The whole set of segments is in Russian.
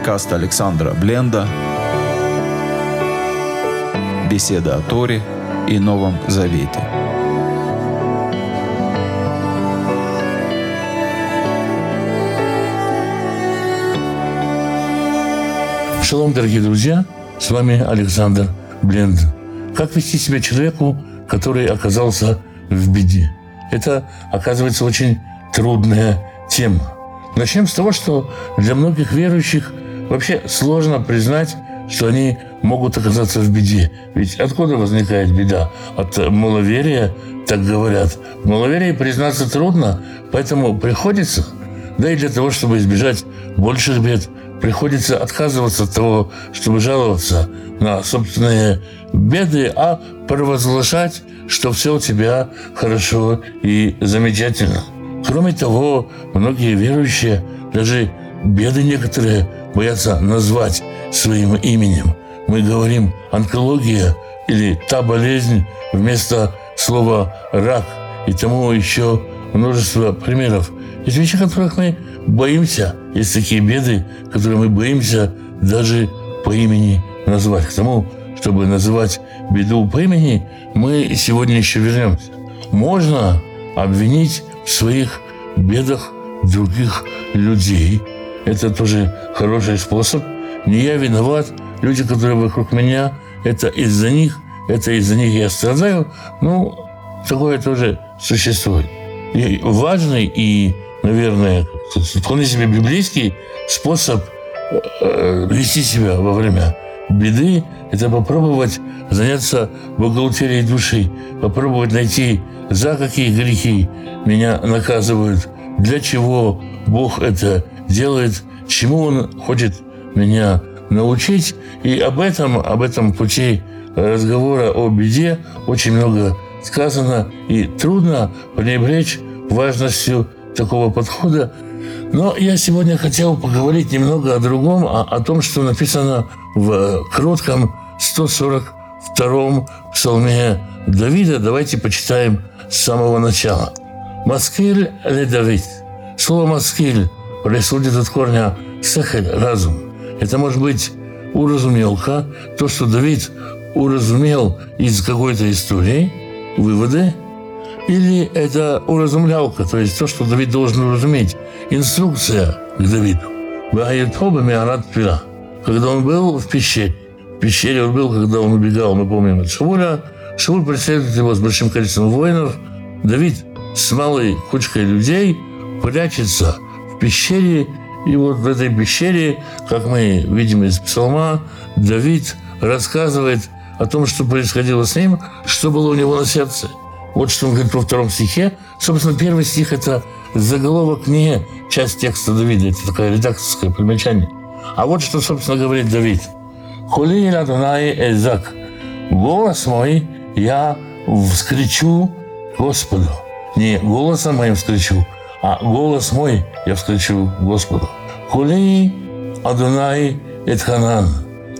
подкаст Александра Бленда «Беседа о Торе и Новом Завете». Шалом, дорогие друзья! С вами Александр Бленд. Как вести себя человеку, который оказался в беде? Это, оказывается, очень трудная тема. Начнем с того, что для многих верующих вообще сложно признать, что они могут оказаться в беде. Ведь откуда возникает беда? От маловерия, так говорят. В маловерии признаться трудно, поэтому приходится, да и для того, чтобы избежать больших бед, приходится отказываться от того, чтобы жаловаться на собственные беды, а провозглашать, что все у тебя хорошо и замечательно. Кроме того, многие верующие даже беды некоторые боятся назвать своим именем. Мы говорим онкология или та болезнь вместо слова рак и тому еще множество примеров. Есть вещи, которых мы боимся. Есть такие беды, которые мы боимся даже по имени назвать. К тому, чтобы называть беду по имени, мы сегодня еще вернемся. Можно обвинить в своих бедах других людей. Это тоже хороший способ. Не я виноват, люди, которые вокруг меня, это из-за них, это из-за них я страдаю. Ну, такое тоже существует. И важный и наверное, вполне себе библейский способ э, вести себя во время беды – это попробовать заняться бухгалтерией души, попробовать найти, за какие грехи меня наказывают, для чего Бог это делает, чему Он хочет меня научить. И об этом, об этом пути разговора о беде очень много сказано, и трудно пренебречь важностью такого подхода. Но я сегодня хотел поговорить немного о другом, о, о том, что написано в коротком 142-м псалме Давида. Давайте почитаем с самого начала. «Маскиль ле Давид». Слово «маскиль» происходит от корня «сехель» – разум. Это может быть уразумелка, то, что Давид уразумел из какой-то истории, выводы – или это уразумлялка, то есть то, что Давид должен уразуметь. Инструкция к Давиду. Когда он был в пещере. В пещере он был, когда он убегал, мы помним, от Шауля. Шауль преследует его с большим количеством воинов. Давид с малой кучкой людей прячется пещере. И вот в этой пещере, как мы видим из псалма, Давид рассказывает о том, что происходило с ним, что было у него на сердце – вот что он говорит во втором стихе. Собственно, первый стих – это заголовок не часть текста Давида, это такое редакторское примечание. А вот что, собственно, говорит Давид. «Хули Адонай Эзак, голос мой я вскричу Господу». Не голосом моим вскричу, а голос мой я вскричу Господу. «Хули Адонай Эдханан».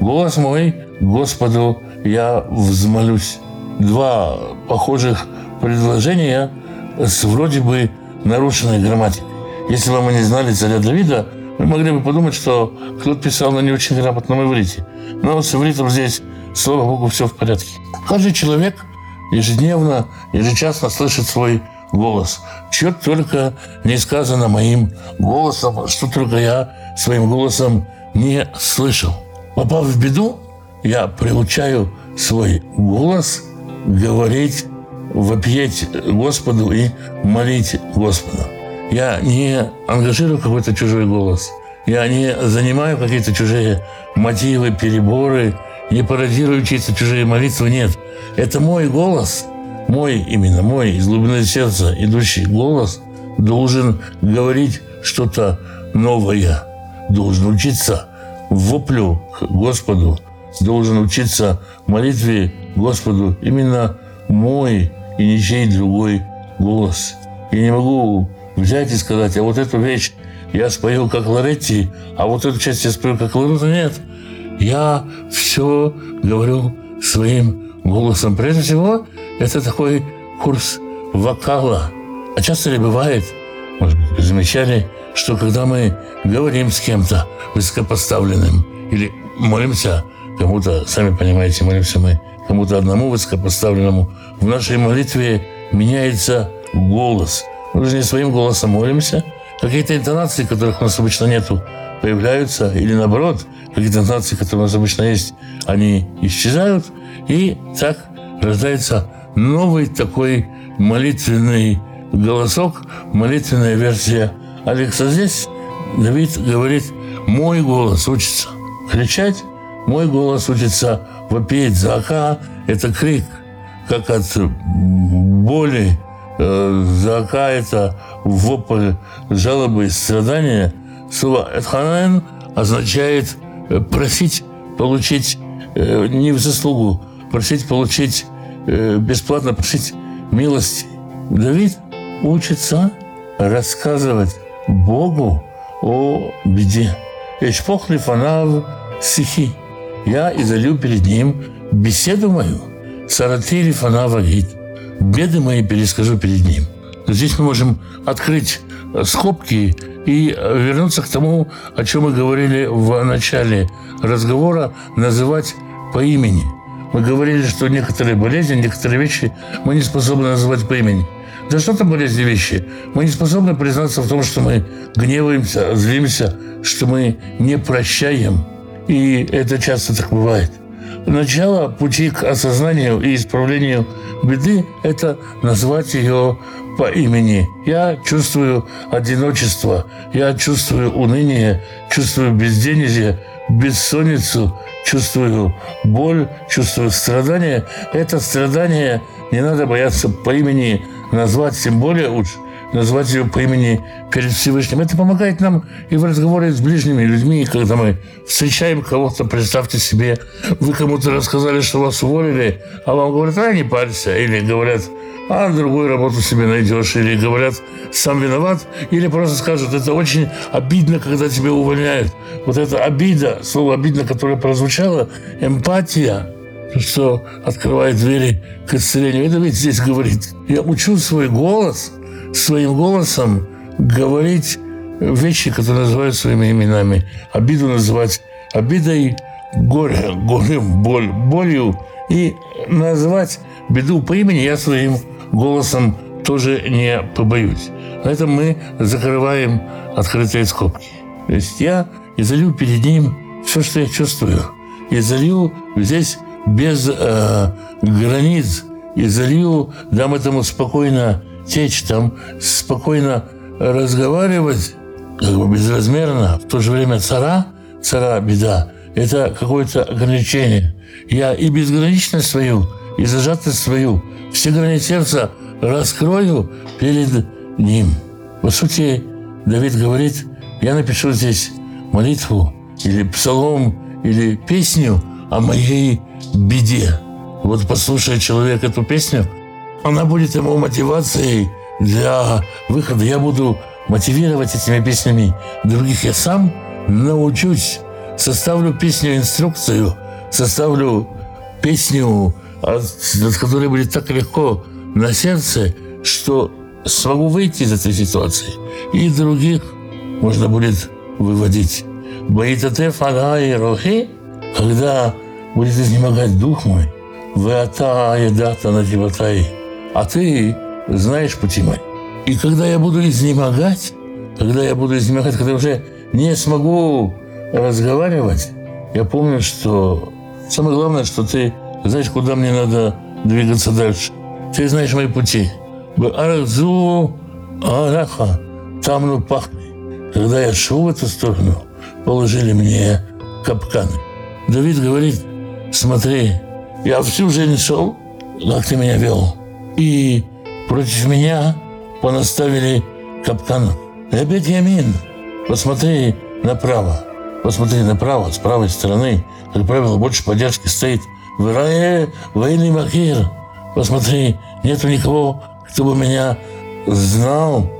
Голос мой Господу я взмолюсь. Два похожих предложения с вроде бы нарушенной грамматикой. Если бы мы не знали царя Давида, мы могли бы подумать, что кто-то писал на не очень грамотном иврите. Но с ивритом здесь, слава богу, все в порядке. Каждый человек ежедневно, ежечасно слышит свой голос. Что только не сказано моим голосом, что только я своим голосом не слышал. Попав в беду, я приучаю свой голос говорить вопиять Господу и молить Господа. Я не ангажирую какой-то чужой голос. Я не занимаю какие-то чужие мотивы, переборы, не пародирую чьи-то чужие молитвы. Нет. Это мой голос, мой именно, мой из глубины сердца идущий голос должен говорить что-то новое, должен учиться воплю к Господу, должен учиться молитве Господу именно мой и ничей другой голос. Я не могу взять и сказать, а вот эту вещь я спою как Лоретти, а вот эту часть я спою как Лоретти. Нет. Я все говорю своим голосом. Прежде всего, это такой курс вокала. А часто ли бывает, может быть, замечали, что когда мы говорим с кем-то высокопоставленным или молимся кому-то, сами понимаете, молимся мы кому-то одному высокопоставленному, в нашей молитве меняется голос. Мы же не своим голосом молимся. Какие-то интонации, которых у нас обычно нету, появляются, или наоборот, какие-то интонации, которые у нас обычно есть, они исчезают, и так рождается новый такой молитвенный голосок, молитвенная версия Алекса. Здесь Давид говорит, мой голос учится кричать, мой голос учится вопеть. Зака – это крик, как от боли. Э, Зака – это вопль жалобы и страдания. Слово «этханен» означает э, просить получить э, не в заслугу, просить получить бесплатно, просить милости. Давид учится рассказывать Богу о беде. Эшпох лифанав сихи. Я изолью перед ним беседу мою. Сарати лифанав агит. Беды мои перескажу перед ним. Здесь мы можем открыть скобки и вернуться к тому, о чем мы говорили в начале разговора, называть по имени. Мы говорили, что некоторые болезни, некоторые вещи мы не способны называть по имени. Да что там болезни вещи? Мы не способны признаться в том, что мы гневаемся, злимся, что мы не прощаем. И это часто так бывает. Начало пути к осознанию и исправлению беды – это назвать ее по имени. Я чувствую одиночество, я чувствую уныние, чувствую безденежье, бессонницу, чувствую боль, чувствую страдание. Это страдание не надо бояться по имени назвать, тем более лучше назвать ее по имени перед Всевышним. Это помогает нам и в разговоре с ближними людьми, когда мы встречаем кого-то, представьте себе, вы кому-то рассказали, что вас уволили, а вам говорят, а не парься, или говорят, а другую работу себе найдешь, или говорят, сам виноват, или просто скажут, это очень обидно, когда тебя увольняют. Вот эта обида, слово обидно, которое прозвучало, эмпатия, что открывает двери к исцелению. Это ведь здесь говорит. Я учу свой голос, своим голосом говорить вещи, которые называют своими именами. Обиду называть обидой, горе, горем, боль, болью. И называть беду по имени я своим голосом тоже не побоюсь. На этом мы закрываем открытые скобки. То есть я изолью перед ним все, что я чувствую. Изолью здесь без э, границ, изолью, дам этому спокойно течь, там спокойно разговаривать, как бы безразмерно, в то же время цара, цара беда, это какое-то ограничение. Я и безграничность свою, и зажатость свою, все грани сердца раскрою перед ним. По сути, Давид говорит, я напишу здесь молитву или псалом, или песню о моей беде. Вот послушает человек эту песню, она будет ему мотивацией для выхода. Я буду мотивировать этими песнями других. Я сам научусь, составлю песню, инструкцию, составлю песню, от, от которой будет так легко на сердце, что смогу выйти из этой ситуации. И других можно будет выводить. Боитате фага и рохи, когда будет изнемогать дух мой, вы ата едата на а ты знаешь пути мои. И когда я буду изнемогать, когда я буду изнемогать, когда уже не смогу разговаривать, я помню, что самое главное, что ты знаешь, куда мне надо двигаться дальше. Ты знаешь мои пути. Арзу Араха, там ну пахни. Когда я шел в эту сторону, положили мне капканы. Давид говорит, смотри, я всю жизнь шел, как ты меня вел. И против меня понаставили капкан. Опять Ямин, посмотри направо. Посмотри направо, с правой стороны. Как правило, больше поддержки стоит в Ирае военный Макир. Посмотри, нету никого, кто бы меня знал.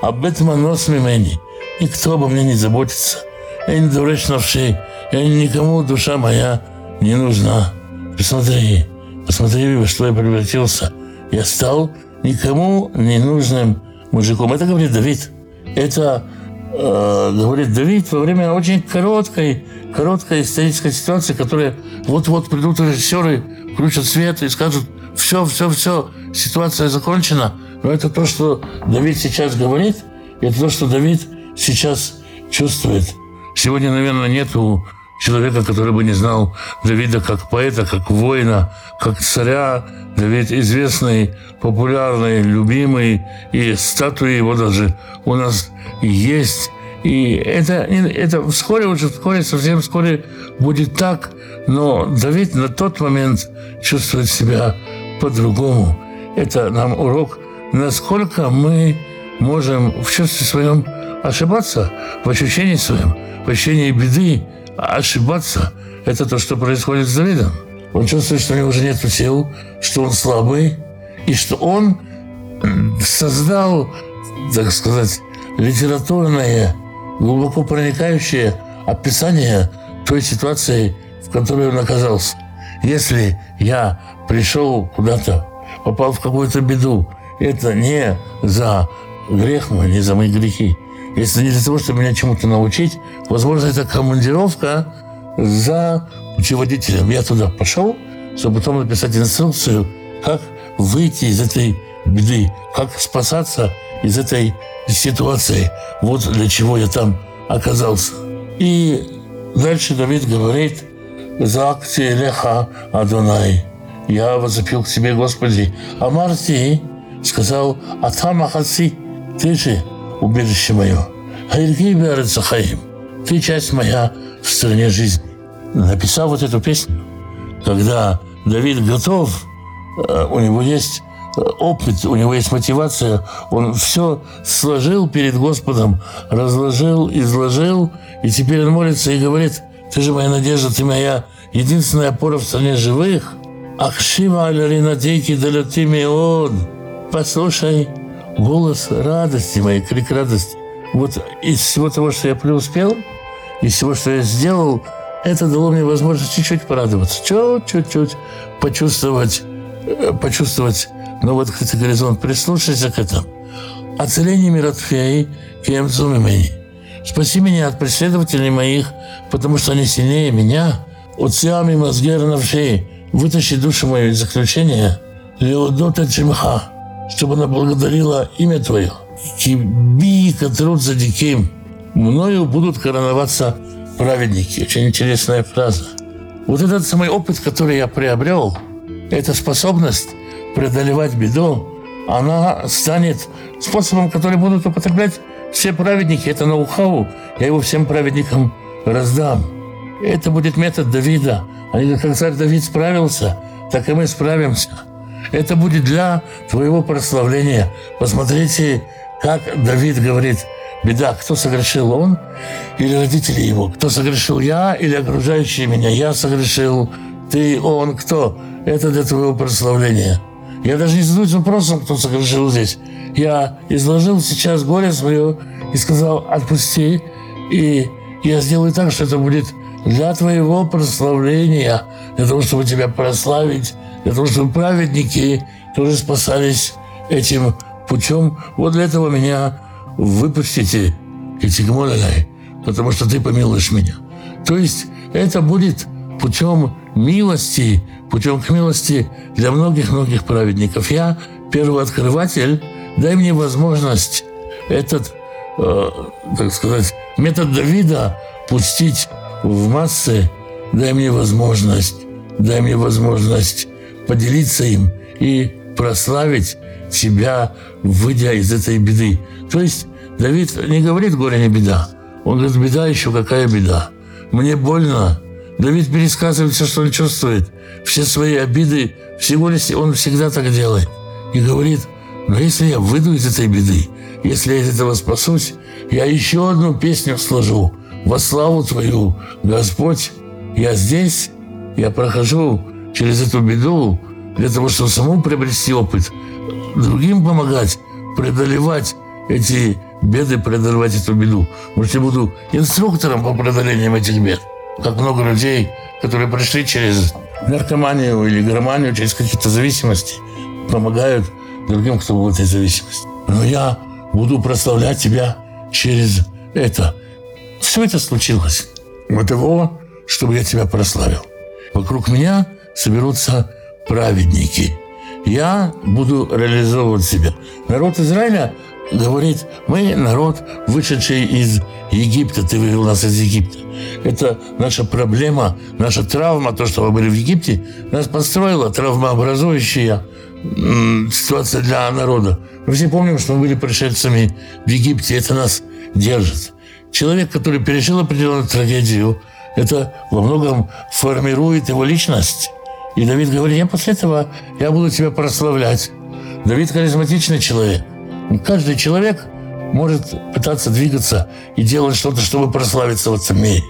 Об этом оно с мимени. Никто обо мне не заботится. Я не дурачь навши. Я никому, душа моя, не нужна. Посмотри, посмотри, во что я превратился. Я стал никому не нужным мужиком. Это говорит Давид. Это э, говорит Давид во время очень короткой, короткой исторической ситуации, которая вот-вот придут режиссеры, включат свет и скажут, все, все, все, ситуация закончена. Но это то, что Давид сейчас говорит, это то, что Давид сейчас чувствует. Сегодня, наверное, нету человека, который бы не знал Давида как поэта, как воина, как царя. Давид известный, популярный, любимый, и статуи его даже у нас есть. И это, это вскоре, уже вскоре, совсем вскоре будет так, но Давид на тот момент чувствует себя по-другому. Это нам урок, насколько мы можем в чувстве своем ошибаться, в ощущении своем, в ощущении беды, ошибаться – это то, что происходит с Давидом. Он чувствует, что у него уже нет сил, что он слабый, и что он создал, так сказать, литературное, глубоко проникающее описание той ситуации, в которой он оказался. Если я пришел куда-то, попал в какую-то беду, это не за грех мой, не за мои грехи, если не для того, чтобы меня чему-то научить, возможно, это командировка за путеводителем. Я туда пошел, чтобы потом написать инструкцию, как выйти из этой беды, как спасаться из этой ситуации. Вот для чего я там оказался. И дальше Давид говорит, «Закти леха Адонай». Я возопил к себе, Господи, а Марти сказал, «Атам ахаси, ты же убежище мое. Берецахаим, ты часть моя в стране жизни. Написав вот эту песню, когда Давид готов, э, у него есть э, опыт, у него есть мотивация, он все сложил перед Господом, разложил, изложил, и теперь он молится и говорит, ты же моя надежда, ты моя единственная опора в стране живых. Ахшива аляринатейки далятими он. Послушай, голос радости моей, крик радости. Вот из всего того, что я преуспел, из всего, что я сделал, это дало мне возможность чуть-чуть порадоваться, чуть-чуть почувствовать, э, почувствовать новый открытый горизонт, прислушайся к этому. Оцеление миротфеи кем зумимени. Спаси меня от преследователей моих, потому что они сильнее меня. От сиами мазгера навшей. Вытащи душу мою из заключения. Леодота Чимха чтобы она благодарила имя Твое. Киби, труд за диким, мною будут короноваться праведники. Очень интересная фраза. Вот этот самый опыт, который я приобрел, эта способность преодолевать беду, она станет способом, который будут употреблять все праведники. Это ноу-хау. Я его всем праведникам раздам. Это будет метод Давида. Они, как царь Давид справился, так и мы справимся. Это будет для твоего прославления. Посмотрите, как Давид говорит, беда, кто согрешил, он или родители его? Кто согрешил, я или окружающие меня? Я согрешил, ты, он, кто? Это для твоего прославления. Я даже не задаюсь вопросом, кто согрешил здесь. Я изложил сейчас горе свое и сказал, отпусти, и я сделаю так, что это будет для твоего прославления, для того, чтобы тебя прославить, для того, праведники тоже спасались этим путем. Вот для этого меня выпустите, потому что ты помилуешь меня. То есть это будет путем милости, путем к милости для многих-многих праведников. Я первый открыватель, дай мне возможность этот, э, так сказать, метод Давида пустить в массы, дай мне возможность, дай мне возможность поделиться им и прославить себя, выйдя из этой беды. То есть Давид не говорит «горе не беда», он говорит «беда еще какая беда». Мне больно. Давид пересказывает все, что он чувствует, все свои обиды, всего лишь он всегда так делает. И говорит, но если я выйду из этой беды, если я из этого спасусь, я еще одну песню сложу во славу Твою, Господь. Я здесь, я прохожу через эту беду для того, чтобы самому приобрести опыт, другим помогать, преодолевать эти беды, преодолевать эту беду. Может, я буду инструктором по преодолению этих бед. Как много людей, которые пришли через наркоманию или громанию, через какие-то зависимости, помогают другим, кто в этой зависимости. Но я буду прославлять тебя через это. Все это случилось для того, чтобы я тебя прославил. Вокруг меня соберутся праведники. Я буду реализовывать себя. Народ Израиля говорит, мы народ, вышедший из Египта, ты вывел нас из Египта. Это наша проблема, наша травма, то, что мы были в Египте, нас построила травмообразующая ситуация для народа. Мы все помним, что мы были пришельцами в Египте, это нас держит. Человек, который пережил определенную трагедию, это во многом формирует его личность. И Давид говорит, я после этого я буду тебя прославлять. Давид харизматичный человек. Каждый человек может пытаться двигаться и делать что-то, чтобы прославиться в мире.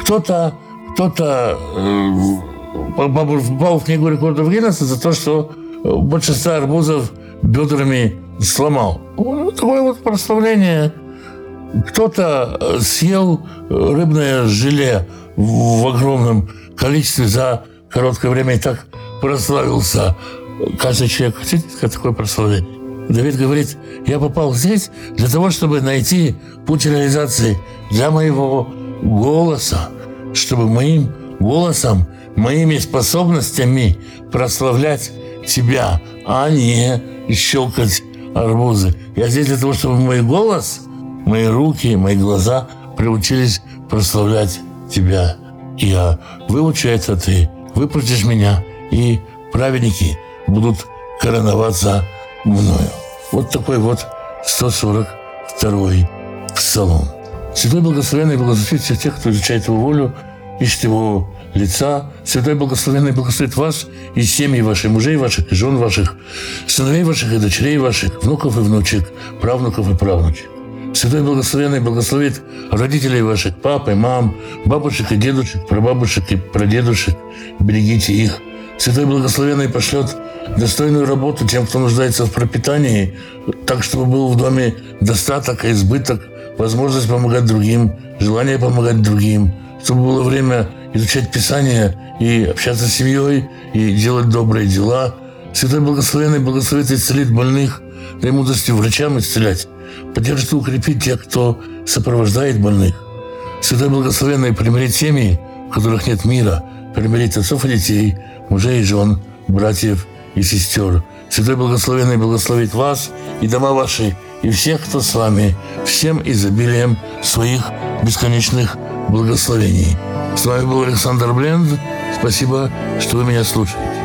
Кто-то кто-то э, попал в книгу рекордов Гиннесса за то, что большинство арбузов бедрами сломал. Такое вот прославление. Кто-то съел рыбное желе в огромном количестве за короткое время и так прославился. Каждый человек хотите такое прославление? Давид говорит, я попал здесь для того, чтобы найти путь реализации для моего голоса, чтобы моим голосом, моими способностями прославлять тебя, а не щелкать арбузы. Я здесь для того, чтобы мой голос, мои руки, мои глаза приучились прославлять тебя. Я выучу это, ты выпустишь меня, и праведники будут короноваться мною. Вот такой вот 142-й псалом. Святой Благословенный благословит всех тех, кто изучает Его волю, ищет Его лица. Святой Благословенный благословит вас и семьи ваших, мужей ваших и жен ваших, сыновей ваших и дочерей ваших, внуков и внучек, правнуков и правнучек. Святой Благословенный благословит родителей ваших, пап и мам, бабушек и дедушек, прабабушек и прадедушек. Берегите их. Святой Благословенный пошлет достойную работу тем, кто нуждается в пропитании, так, чтобы был в доме достаток и избыток, возможность помогать другим, желание помогать другим, чтобы было время изучать Писание и общаться с семьей, и делать добрые дела. Святой Благословенный благословит и исцелит больных, дай мудрости врачам исцелять, поддержит и укрепит тех, кто сопровождает больных. Святой Благословенный примирит семьи, в которых нет мира, примирит отцов и детей, мужей и жен, братьев и сестер. Святой Благословенный благословит вас и дома ваши, и всех, кто с вами, всем изобилием своих бесконечных благословений. С вами был Александр Бленд. Спасибо, что вы меня слушаете.